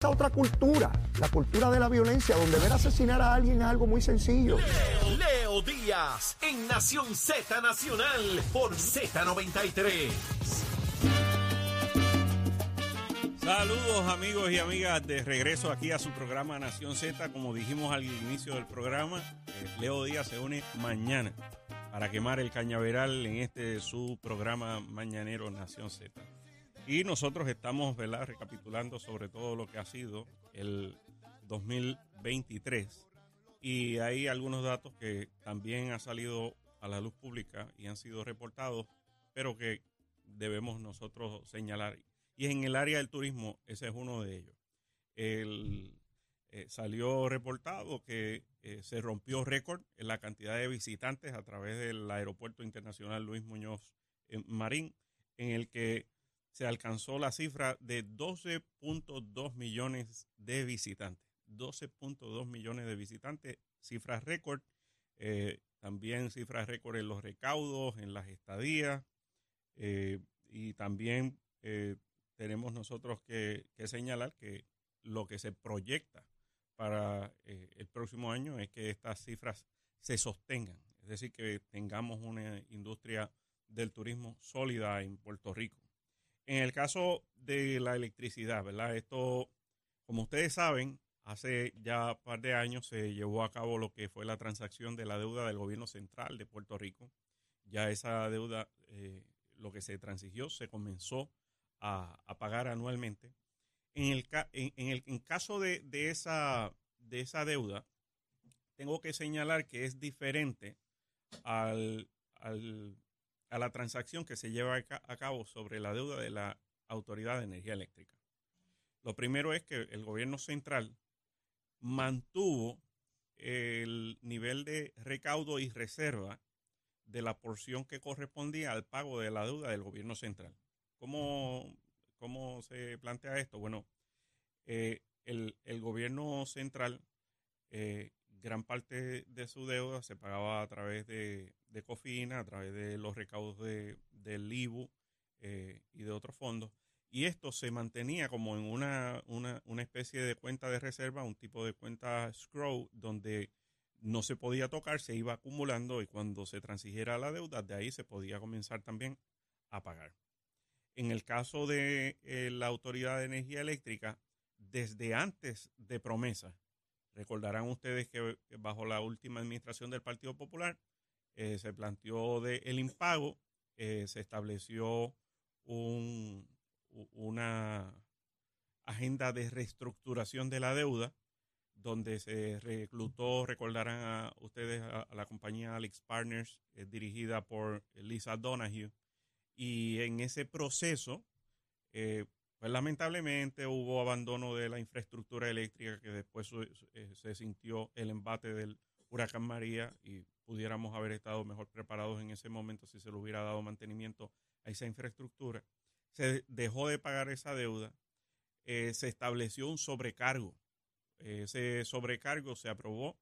esa otra cultura, la cultura de la violencia, donde ver asesinar a alguien es algo muy sencillo. Leo, Leo Díaz en Nación Z Nacional por Z93. Saludos amigos y amigas de regreso aquí a su programa Nación Z. Como dijimos al inicio del programa, eh, Leo Díaz se une mañana para quemar el cañaveral en este su programa mañanero Nación Z. Y nosotros estamos ¿verdad? recapitulando sobre todo lo que ha sido el 2023. Y hay algunos datos que también han salido a la luz pública y han sido reportados, pero que debemos nosotros señalar. Y en el área del turismo, ese es uno de ellos. El, eh, salió reportado que eh, se rompió récord en la cantidad de visitantes a través del Aeropuerto Internacional Luis Muñoz eh, Marín, en el que se alcanzó la cifra de 12.2 millones de visitantes. 12.2 millones de visitantes, cifras récord. también cifras récord en los recaudos, en las estadías. y también tenemos nosotros que, señalar que lo que se proyecta para eh, el próximo año es que estas cifras se sostengan, es decir, que tengamos una industria del turismo sólida en Puerto Rico. En el caso de la electricidad, ¿verdad? Esto, como ustedes saben, hace ya un par de años se llevó a cabo lo que fue la transacción de la deuda del gobierno central de Puerto Rico. Ya esa deuda, eh, lo que se transigió, se comenzó a, pagar anualmente. En el, en, el en caso de, esa, de esa deuda, tengo que señalar que es diferente al, a la transacción que se lleva a cabo sobre la deuda de la Autoridad de Energía Eléctrica. Lo primero es que el gobierno central mantuvo el nivel de recaudo y reserva de la porción que correspondía al pago de la deuda del gobierno central. ¿Cómo, cómo se plantea esto? Bueno, eh, el, gobierno central, eh, gran parte de su deuda se pagaba a través de, COFINA, a través de los recaudos de, del IBU eh, y de otros fondos. Y esto se mantenía como en una, una, una, especie de cuenta de reserva, un tipo de cuenta scroll, donde no se podía tocar, se iba acumulando y cuando se transigiera la deuda, de ahí se podía comenzar también a pagar. En el caso de eh, la Autoridad de Energía Eléctrica, desde antes de promesa, recordarán ustedes que bajo la última administración del Partido Popular eh, se planteó de el impago, eh, se estableció una agenda de reestructuración de la deuda, donde se reclutó, recordarán a ustedes, a, la compañía Alex Partners, dirigida por Lisa Donahue, y en ese proceso, eh, pues lamentablemente hubo abandono de la infraestructura eléctrica que después eh, se sintió el embate del huracán María y pudiéramos haber estado mejor preparados en ese momento si se le hubiera dado mantenimiento a esa infraestructura. Se dejó de pagar esa deuda, eh, se estableció un sobrecargo. Ese sobrecargo se aprobó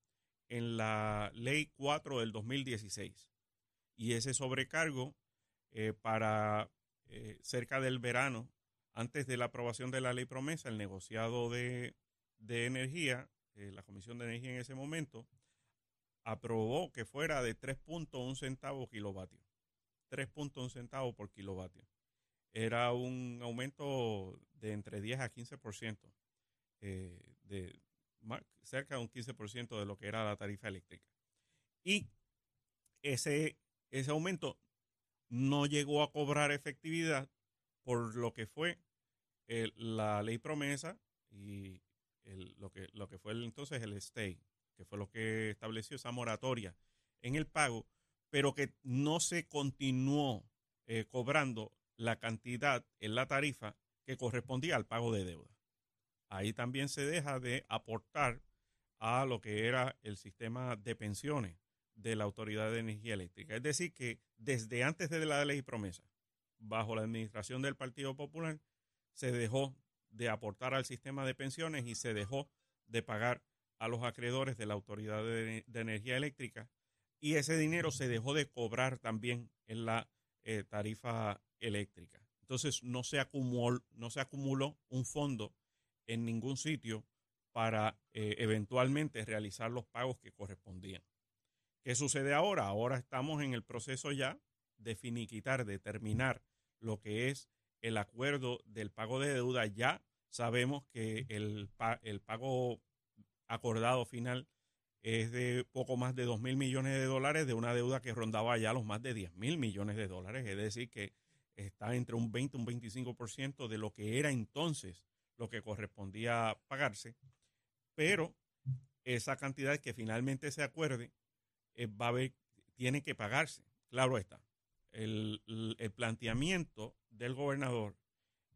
en la ley 4 del 2016 y ese sobrecargo eh, para eh, cerca del verano, antes de la aprobación de la ley promesa, el negociado de, energía, eh, la Comisión de Energía en ese momento, aprobó que fuera de 3.1 centavos kilovatio. 3.1 centavos por kilovatio. Era un aumento de entre 10 a 15%, de cerca de un 15% de lo que era la tarifa eléctrica. Y ese, ese aumento no llegó a cobrar efectividad por lo que fue la ley promesa y lo, que, lo que fue entonces el stay, que fue lo que estableció esa moratoria en el pago, pero que no se continuó eh, cobrando la cantidad en la tarifa que correspondía al pago de deuda. Ahí también se deja de aportar a lo que era el sistema de pensiones de la Autoridad de Energía Eléctrica. Es decir, que desde antes de la ley promesa, bajo la administración del Partido Popular, se dejó de aportar al sistema de pensiones y se dejó de pagar a los acreedores de la Autoridad de, Energía Eléctrica y ese dinero se dejó de cobrar también en la eh, tarifa eléctrica. Entonces no se, acumuló, no se acumuló un fondo en ningún sitio para eh, eventualmente realizar los pagos que correspondían. ¿Qué sucede ahora? Ahora estamos en el proceso ya de finiquitar, de terminar lo que es el acuerdo del pago de deuda. Ya sabemos que el, el pago acordado final es de poco más de 2 mil millones de dólares de una deuda que rondaba ya los más de 10 mil millones de dólares. Es decir, que está entre un 20 y un 25% de lo que era entonces lo que correspondía pagarse. Pero esa cantidad que finalmente se acuerde eh, va a haber, tiene que pagarse. Claro está. El, el planteamiento del gobernador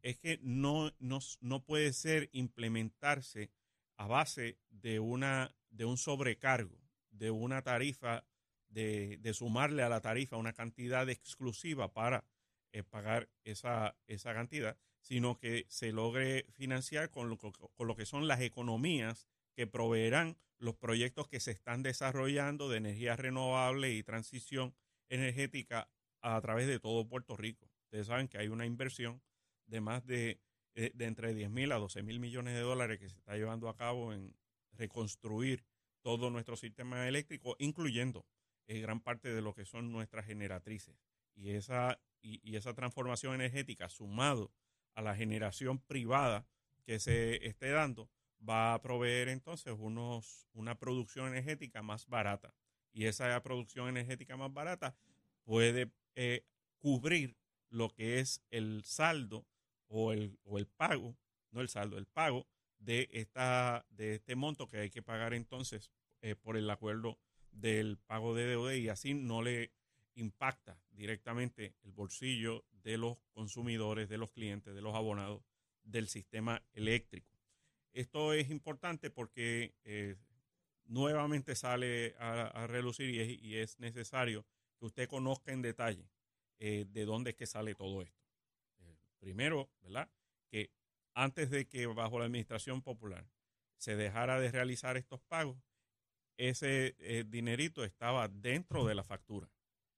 es que no, no, no puede ser implementarse a base de, una, de un sobrecargo, de una tarifa, de, de sumarle a la tarifa una cantidad exclusiva para eh, pagar esa, esa cantidad, sino que se logre financiar con lo, con lo que son las economías que proveerán los proyectos que se están desarrollando de energía renovable y transición energética a través de todo Puerto Rico. Ustedes saben que hay una inversión de más de eh, de entre 10 mil a 12 mil millones de dólares que se está llevando a cabo en reconstruir todo nuestro sistema eléctrico, incluyendo eh, gran parte de lo que son nuestras generatrices. Y esa, y, esa transformación energética, sumado a la generación privada que se esté dando, va a proveer entonces unos, una producción energética más barata. Y esa producción energética más barata puede eh, cubrir lo que es el saldo o el, o el pago, no el saldo, el pago de, esta, de este monto que hay que pagar entonces eh, por el acuerdo del pago de deuda y así no le impacta directamente el bolsillo de los consumidores, de los clientes, de los abonados del sistema eléctrico. Esto es importante porque eh, nuevamente sale a, relucir y es, necesario que usted conozca en detalle eh, de dónde es que sale todo esto. Primero, ¿verdad? Que antes de que bajo la administración popular se dejara de realizar estos pagos, ese eh, dinerito estaba dentro de la factura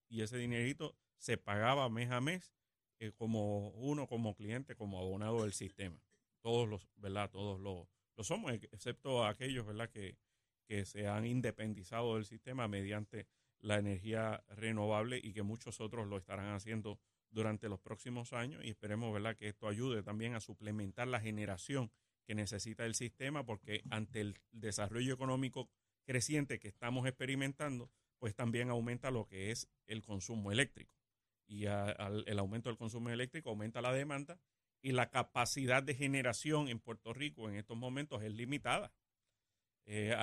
y ese dinerito se pagaba mes a mes eh, como uno, como cliente, como abonado del sistema. Todos los, ¿verdad? Todos los, somos, excepto aquellos, ¿verdad? Que, que se han independizado del sistema mediante la energía renovable y que muchos otros lo estarán haciendo durante los próximos años y esperemos ¿verdad? que esto ayude también a suplementar la generación que necesita el sistema porque ante el desarrollo económico creciente que estamos experimentando, pues también aumenta lo que es el consumo eléctrico. Y el aumento del consumo eléctrico aumenta la demanda y la capacidad de generación en Puerto Rico en estos momentos es limitada. Eh,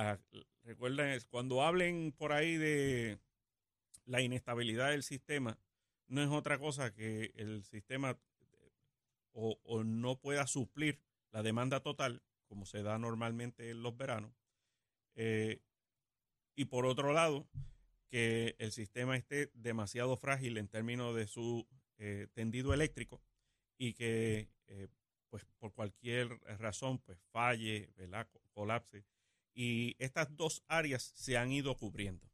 recuerden, cuando hablen por ahí de la inestabilidad del sistema, no es otra cosa que el sistema o, no pueda suplir la demanda total, como se da normalmente en los veranos, eh, y por otro lado, que el sistema esté demasiado frágil en términos de su eh, tendido eléctrico y que eh, pues por cualquier razón pues falle, colapse. Y estas dos áreas se han ido cubriendo.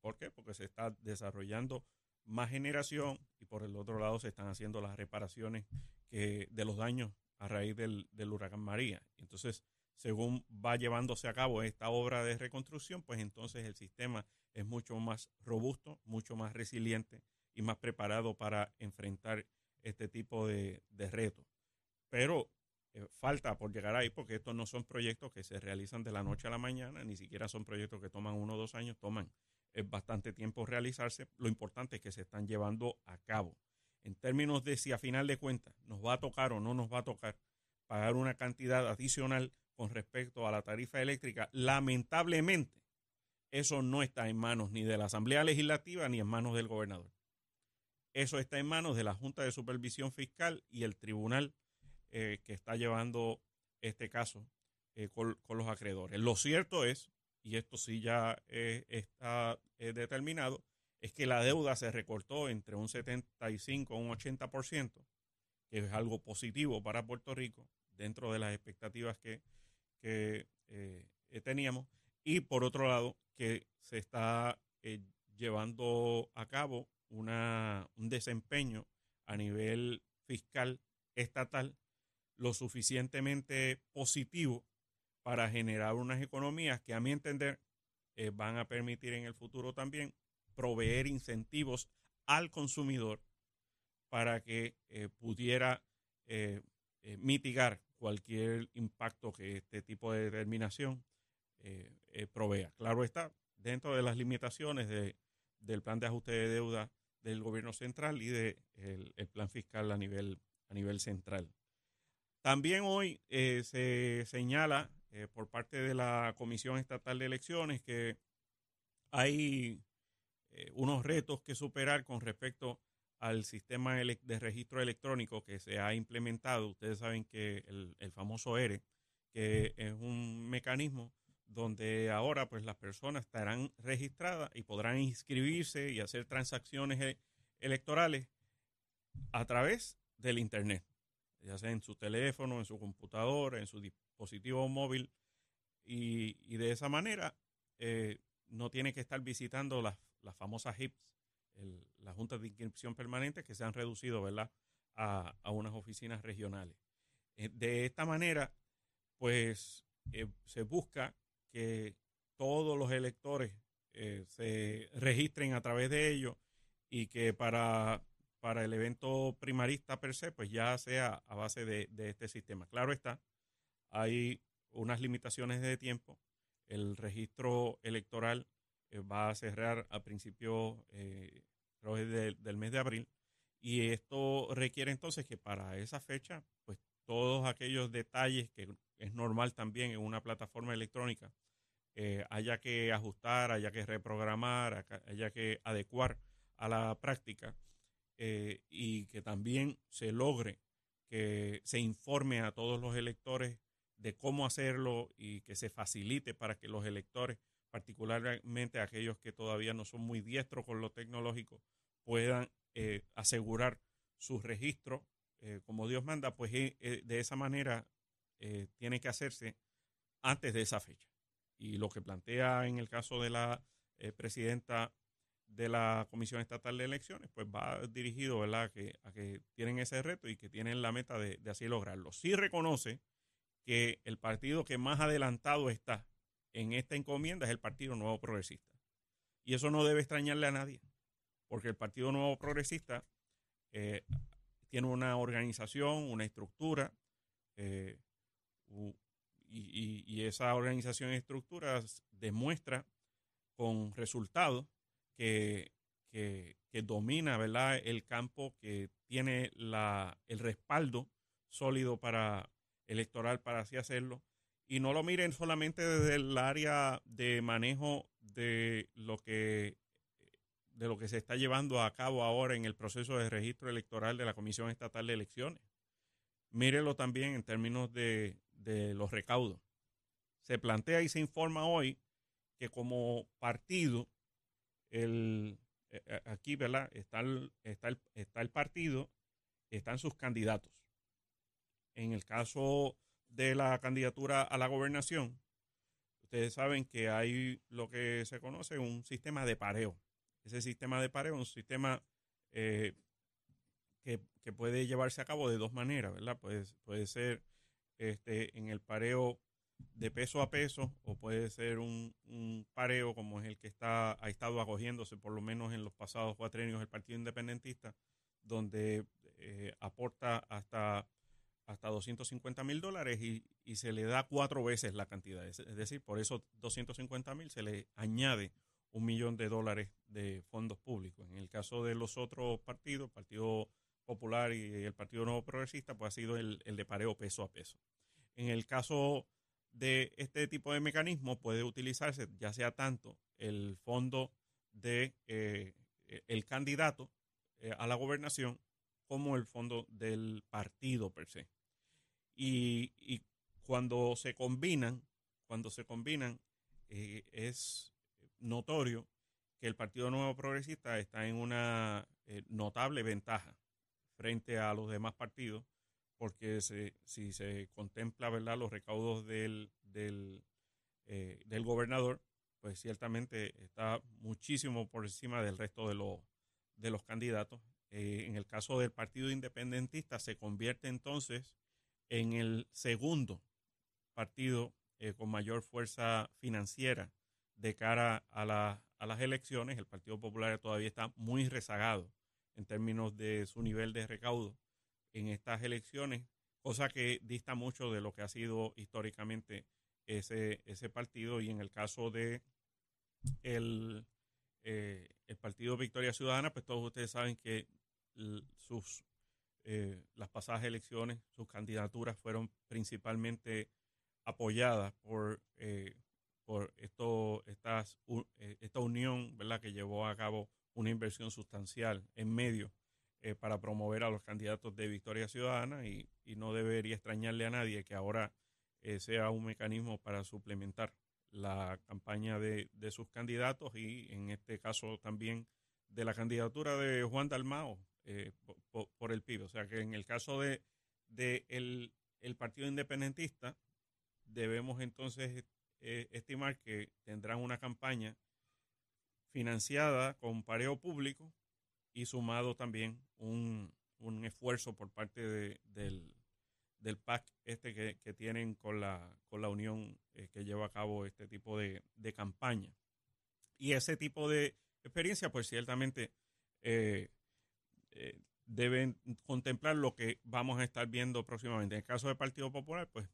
¿Por qué? Porque se está desarrollando más generación y por el otro lado se están haciendo las reparaciones que, de los daños a raíz del, huracán María. Entonces, según va llevándose a cabo esta obra de reconstrucción, pues entonces el sistema es mucho más robusto, mucho más resiliente y más preparado para enfrentar este tipo de, retos. Pero eh, falta por llegar ahí porque estos no son proyectos que se realizan de la noche a la mañana, ni siquiera son proyectos que toman uno o dos años, toman es bastante tiempo realizarse. Lo importante es que se están llevando a cabo. En términos de si a final de cuentas nos va a tocar o no nos va a tocar pagar una cantidad adicional con respecto a la tarifa eléctrica, lamentablemente eso no está en manos ni de la Asamblea Legislativa ni en manos del gobernador. Eso está en manos de la Junta de Supervisión Fiscal y el tribunal eh, que está llevando este caso eh, con, los acreedores. Lo cierto es y esto sí ya eh, está eh, determinado, es que la deuda se recortó entre un 75 y un 80%, que es algo positivo para Puerto Rico dentro de las expectativas que, eh, teníamos. Y por otro lado, que se está llevando a cabo una, un desempeño a nivel fiscal estatal lo suficientemente positivo para generar unas economías que a mi entender eh, van a permitir en el futuro también proveer incentivos al consumidor para que eh, pudiera eh, mitigar cualquier impacto que este tipo de determinación provea. Claro está, dentro de las limitaciones de, del plan de ajuste de deuda del gobierno central y del de el plan fiscal a nivel, a nivel central. También hoy se señala eh, por parte de la Comisión Estatal de Elecciones que hay eh, unos retos que superar con respecto al sistema de registro electrónico que se ha implementado. Ustedes saben que el, famoso ERE, que es un mecanismo donde ahora pues las personas estarán registradas y podrán inscribirse y hacer transacciones eh, electorales a través del Internet, ya sea en su teléfono, en su computadora, en su dispositivo móvil y, de esa manera eh, no tiene que estar visitando las, famosas HIPs, las juntas de inscripción permanente que se han reducido ¿verdad? A, unas oficinas regionales. Eh, de esta manera, pues eh, se busca que todos los electores se registren a través de ellos y que para, para el evento primarista per se, pues ya sea a base de, de este sistema. Claro está, hay unas limitaciones de tiempo. El registro electoral eh, va a cerrar a principios eh, del mes de abril y esto requiere entonces que para esa fecha, pues todos aquellos detalles que es normal también en una plataforma electrónica, eh, haya que ajustar, haya que reprogramar, haya que adecuar a la práctica y que también se logre que se informe a todos los electores de cómo hacerlo y que se facilite para que los electores, particularmente aquellos que todavía no son muy diestros con lo tecnológico, puedan eh, asegurar su registro eh, como Dios manda, pues eh, de esa manera tiene que hacerse antes de esa fecha. Y lo que plantea en el caso de la presidenta de la Comisión Estatal de Elecciones, pues va dirigido. A, que, que tienen ese reto y que tienen la meta de, de así lograrlo. Sí reconoce que el partido que más adelantado está en esta encomienda es el Partido Nuevo Progresista. Y eso no debe extrañarle a nadie, porque el Partido Nuevo Progresista eh, tiene una organización, una estructura, eh, y, esa organización y estructura demuestra con resultados que, que, domina ¿verdad? el campo, que tiene la, el respaldo sólido para, electoral para así hacerlo. Y no lo miren solamente desde el área de manejo de lo que de lo que se está llevando a cabo ahora en el proceso de registro electoral de la Comisión Estatal de Elecciones. Mírelo también en términos de, de los recaudos. Se plantea y se informa hoy que como partido, el, eh, eh, aquí, ¿verdad? Está el, está, el, está el partido, están sus candidatos. En el caso de la candidatura a la gobernación, ustedes saben que hay lo que se conoce un sistema de pareo. Ese sistema de pareo es un sistema eh, que, puede llevarse a cabo de dos maneras, ¿verdad? Puede, puede ser este, en el pareo de peso a peso o puede ser un, pareo como es el que está, ha estado acogiéndose por lo menos en los pasados cuatrenios el Partido Independentista, donde eh, aporta hasta hasta 250 mil dólares y, se le da cuatro veces la cantidad. Es, decir, por esos 250 mil se le añade un millón de dólares de fondos públicos. En el caso de los otros partidos, Partido Popular y el Partido Nuevo Progresista, pues ha sido el, de pareo peso a peso. En el caso de este tipo de mecanismo puede utilizarse ya sea tanto el fondo de eh, el candidato eh, a la gobernación como el fondo del partido per se. Y, cuando se combinan, cuando se combinan, eh, es notorio que el Partido Nuevo Progresista está en una eh, notable ventaja frente a los demás partidos, porque si se contempla ¿verdad? los recaudos del, del, eh, del gobernador, pues ciertamente está muchísimo por encima del resto de, los de los candidatos eh, en el caso del Partido Independentista, se convierte entonces en el segundo partido eh, con mayor fuerza financiera de cara a, a las elecciones. El Partido Popular todavía está muy rezagado en términos de su nivel de recaudo en estas elecciones, cosa que dista mucho de lo que ha sido históricamente ese, ese partido y en el caso de el, eh, el Partido Victoria Ciudadana, pues todos ustedes saben que sus eh, las pasadas elecciones, sus candidaturas fueron principalmente apoyadas por, eh, por esto, estas, esta unión ¿verdad? que llevó a cabo una inversión sustancial en medio para promover a los candidatos de Victoria Ciudadana y, y no debería extrañarle a nadie que ahora sea un mecanismo para suplementar la campaña de, sus candidatos y en este caso también de la candidatura de Juan Dalmao eh, por, el PIB. O sea que en el caso de, el, Partido Independentista debemos entonces eh, estimar que tendrán una campaña financiada con pareo público y sumado también un, un esfuerzo por parte de, del, del PAC este que, tienen con la, con la unión eh, que lleva a cabo este tipo de, campaña. Y ese tipo de experiencia, pues ciertamente eh, deben contemplar lo que vamos a estar viendo próximamente. En el caso del Partido Popular, pues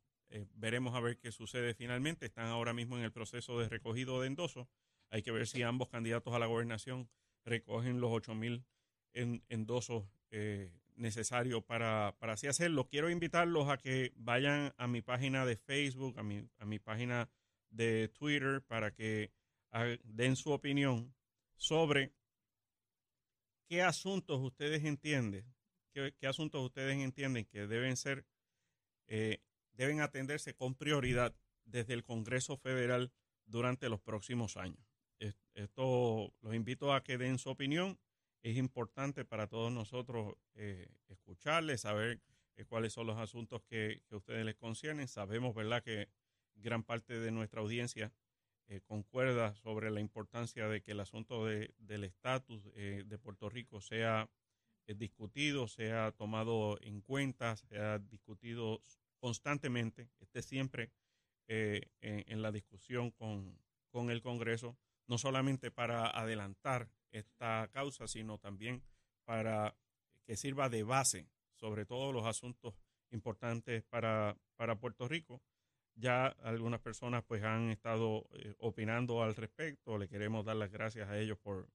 veremos a ver qué sucede finalmente. Están ahora mismo en el proceso de recogido de endosos. Hay que ver si ambos candidatos a la gobernación recogen los 8 mil endosos necesario para, así hacerlo. Quiero invitarlos a que vayan a mi página de Facebook, a mi, a mi página de Twitter, para que den su opinión sobre qué asuntos ustedes entienden, qué, asuntos ustedes entienden que deben ser, eh, deben atenderse con prioridad desde el Congreso Federal durante los próximos años. Esto los invito a que den su opinión es importante para todos nosotros eh, escucharles, saber eh, cuáles son los asuntos que, ustedes les conciernen. Sabemos, ¿verdad?, que gran parte de nuestra audiencia eh, concuerda sobre la importancia de que el asunto del estatus de Puerto Rico sea discutido, sea tomado en cuenta, sea discutido constantemente, esté siempre en, la discusión con, con el Congreso, no solamente para adelantar esta causa, sino también para que sirva de base sobre todos los asuntos importantes para, para Puerto Rico. Ya algunas personas pues han estado eh, opinando al respecto, le queremos dar las gracias a ellos por,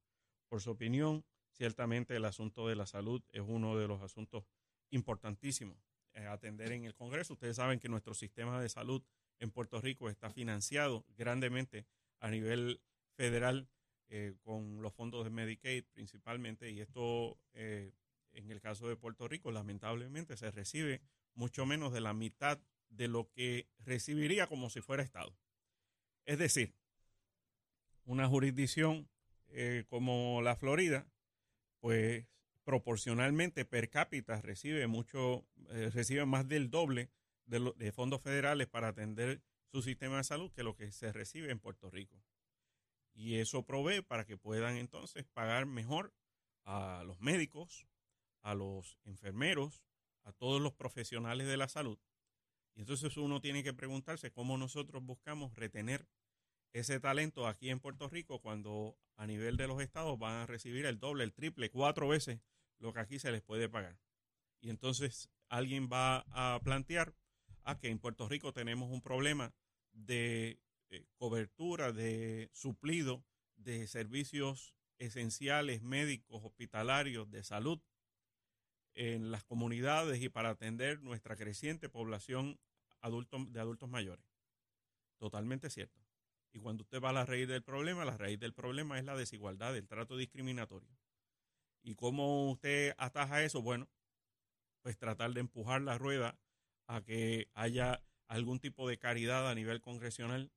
por su opinión. Ciertamente el asunto de la salud es uno de los asuntos importantísimos eh, atender en el Congreso. Ustedes saben que nuestro sistema de salud en Puerto Rico está financiado grandemente a nivel federal eh, con los fondos de Medicaid principalmente, y esto eh, en el caso de Puerto Rico lamentablemente se recibe mucho menos de la mitad de lo que recibiría como si fuera Estado. Es decir, una jurisdicción eh, como la Florida, pues proporcionalmente per cápita recibe mucho, recibe más del doble de, de fondos federales para atender su sistema de salud que lo que se recibe en Puerto Rico. Y eso provee para que puedan entonces pagar mejor a los médicos, a los enfermeros, a todos los profesionales de la salud. Y entonces uno tiene que preguntarse cómo nosotros buscamos retener ese talento aquí en Puerto Rico cuando a nivel de los estados van a recibir el doble, el triple, cuatro veces lo que aquí se les puede pagar. Y entonces alguien va a plantear a ah, que en Puerto Rico tenemos un problema de eh, cobertura de suplido de servicios esenciales médicos, hospitalarios, de salud en las comunidades y para atender nuestra creciente población de adultos mayores. Totalmente cierto. Y cuando usted va a la raíz del problema, la raíz del problema es la desigualdad, el trato discriminatorio. ¿Y cómo usted ataja eso? Bueno, pues tratar de empujar la rueda a que haya algún tipo de caridad a nivel congresional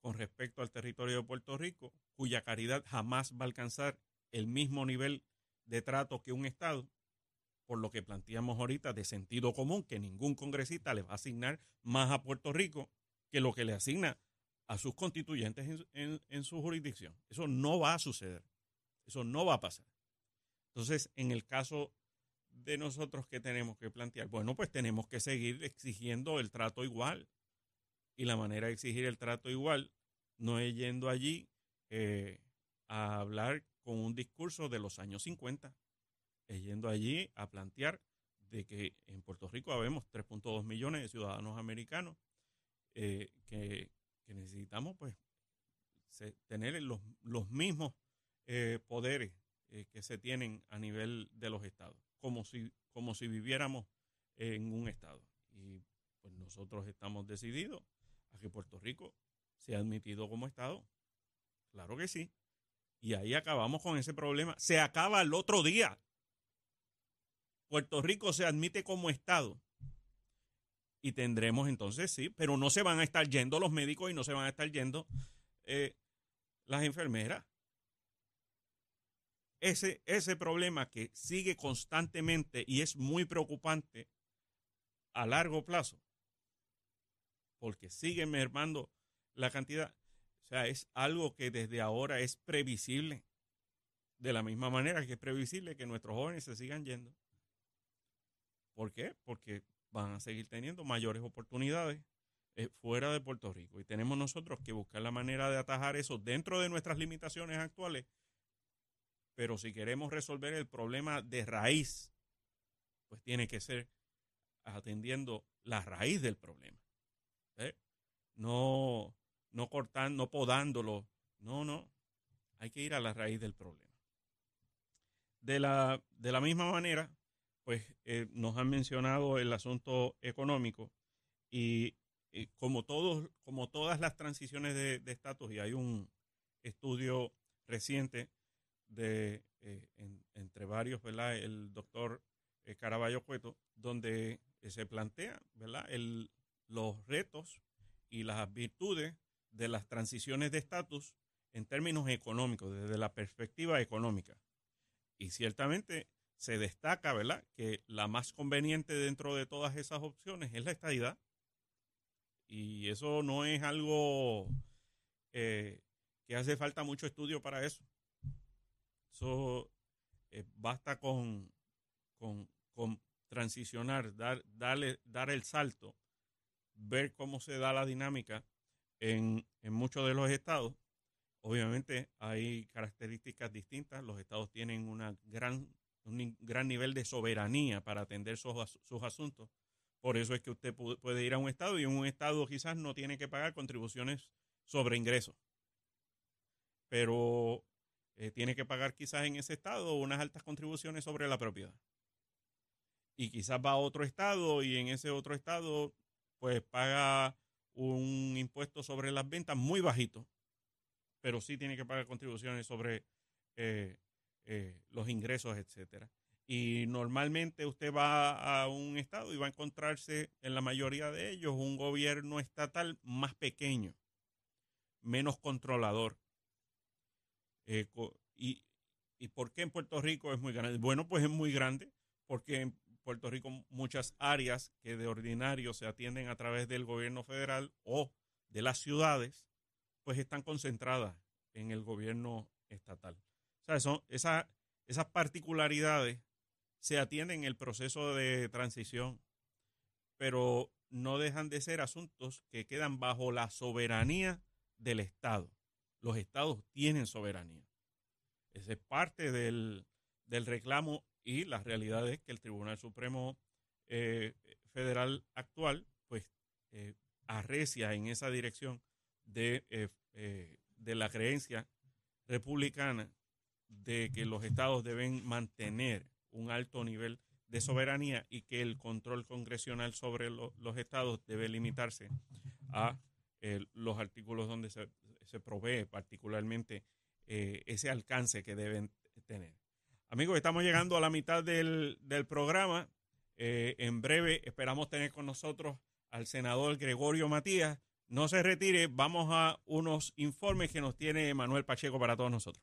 con respecto al territorio de Puerto Rico, cuya caridad jamás va a alcanzar el mismo nivel de trato que un Estado, por lo que planteamos ahorita de sentido común, que ningún congresista le va a asignar más a Puerto Rico que lo que le asigna a sus constituyentes en, su jurisdicción. Eso no va a suceder. Eso no va a pasar. Entonces, en el caso de nosotros que tenemos que plantear? Bueno, pues tenemos que seguir exigiendo el trato igual. Y la manera de exigir el trato igual no es yendo allí eh, a hablar con un discurso de los años 50, yendo allí a plantear de que en Puerto Rico habemos 3.2 millones de ciudadanos americanos eh, que, necesitamos pues tener los, los mismos eh, poderes eh, que se tienen a nivel de los estados, como si, como si viviéramos en un estado. Y pues nosotros estamos decididos a que Puerto Rico sea admitido como estado. Claro que sí. Y ahí acabamos con ese problema. Se acaba el otro día. Puerto Rico se admite como estado. Y tendremos entonces, sí, pero no se van a estar yendo los médicos y no se van a estar yendo eh, las enfermeras. Ese, ese problema que sigue constantemente y es muy preocupante a largo plazo, porque sigue mermando la cantidad, o sea, es algo que desde ahora es previsible, de la misma manera que es previsible que nuestros jóvenes se sigan yendo. ¿Por qué? Porque van a seguir teniendo mayores oportunidades eh, fuera de Puerto Rico. Y tenemos nosotros que buscar la manera de atajar eso dentro de nuestras limitaciones actuales. Pero si queremos resolver el problema de raíz, pues tiene que ser atendiendo la raíz del problema. ¿eh? No, no cortando, no podándolo. No, no. Hay que ir a la raíz del problema. De la, de la misma manera, pues eh, nos han mencionado el asunto económico y, como todos, como todas las transiciones de estatus, y hay un estudio reciente de eh, entre varios, ¿verdad? El doctor eh, Caraballo Cueto, donde se plantea, ¿verdad? El, los retos y las virtudes de las transiciones de estatus en términos económicos, desde la perspectiva económica. Y ciertamente se destaca, ¿verdad?, que la más conveniente dentro de todas esas opciones es la estadidad. Y eso no es algo eh, que hace falta mucho estudio para eso. Eso eh, basta con, con, transicionar, dar, darle, dar el salto, ver cómo se da la dinámica en, en muchos de los estados. Obviamente hay características distintas. Los estados tienen una gran un gran nivel de soberanía para atender sus, asuntos. Por eso es que usted puede ir a un estado y en un estado quizás no tiene que pagar contribuciones sobre ingresos. Pero eh, tiene que pagar quizás en ese estado unas altas contribuciones sobre la propiedad. Y quizás va a otro estado y en ese otro estado pues paga un impuesto sobre las ventas muy bajito, pero sí tiene que pagar contribuciones sobre eh, eh, los ingresos, etcétera. Y normalmente usted va a un estado y va a encontrarse en la mayoría de ellos un gobierno estatal más pequeño, menos controlador. Eh, y, ¿Y por qué en Puerto Rico es muy grande? Bueno, pues es muy grande porque en Puerto Rico muchas áreas que de ordinario se atienden a través del gobierno federal o de las ciudades, pues están concentradas en el gobierno estatal esas particularidades se atienden en el proceso de transición, pero no dejan de ser asuntos que quedan bajo la soberanía del Estado. Los estados tienen soberanía. Esa es parte del, reclamo y la realidad es que el Tribunal Supremo eh, Federal actual, pues, eh, arrecia en esa dirección de, eh, de la creencia republicana de que los estados deben mantener un alto nivel de soberanía y que el control congresional sobre los estados debe limitarse a eh, los artículos donde se, provee particularmente eh, ese alcance que deben tener. Amigos, estamos llegando a la mitad del, programa. Eh, en breve esperamos tener con nosotros al senador Gregorio Matías. No se retire, vamos a unos informes que nos tiene Manuel Pacheco para todos nosotros.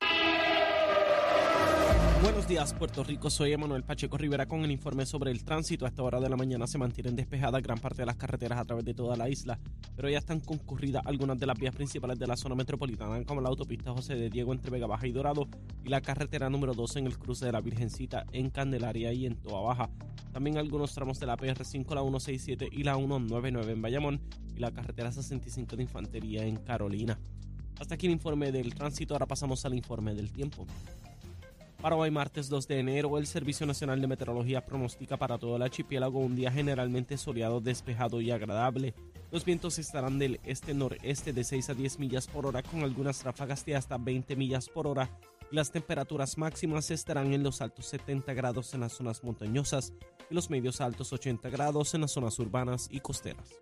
Buenos días, Puerto Rico. Soy Emanuel Pacheco Rivera con el informe sobre el tránsito. A esta hora de la mañana se mantienen despejadas gran parte de las carreteras a través de toda la isla, pero ya están concurridas algunas de las vías principales de la zona metropolitana, como la autopista José de Diego entre Vega Baja y Dorado y la carretera número 12 en el cruce de la Virgencita en Candelaria y en Toa Baja. También algunos tramos de la PR5, la 167 y la 199 en Bayamón y la carretera 65 de Infantería en Carolina. Hasta aquí el informe del tránsito, ahora pasamos al informe del tiempo. Para hoy martes 2 de enero, el Servicio Nacional de Meteorología pronostica para todo el archipiélago un día generalmente soleado, despejado y agradable. Los vientos estarán del este-noreste de 6 a 10 millas por hora con algunas ráfagas de hasta 20 millas por hora. Las temperaturas máximas estarán en los altos 70 grados en las zonas montañosas y los medios altos 80 grados en las zonas urbanas y costeras.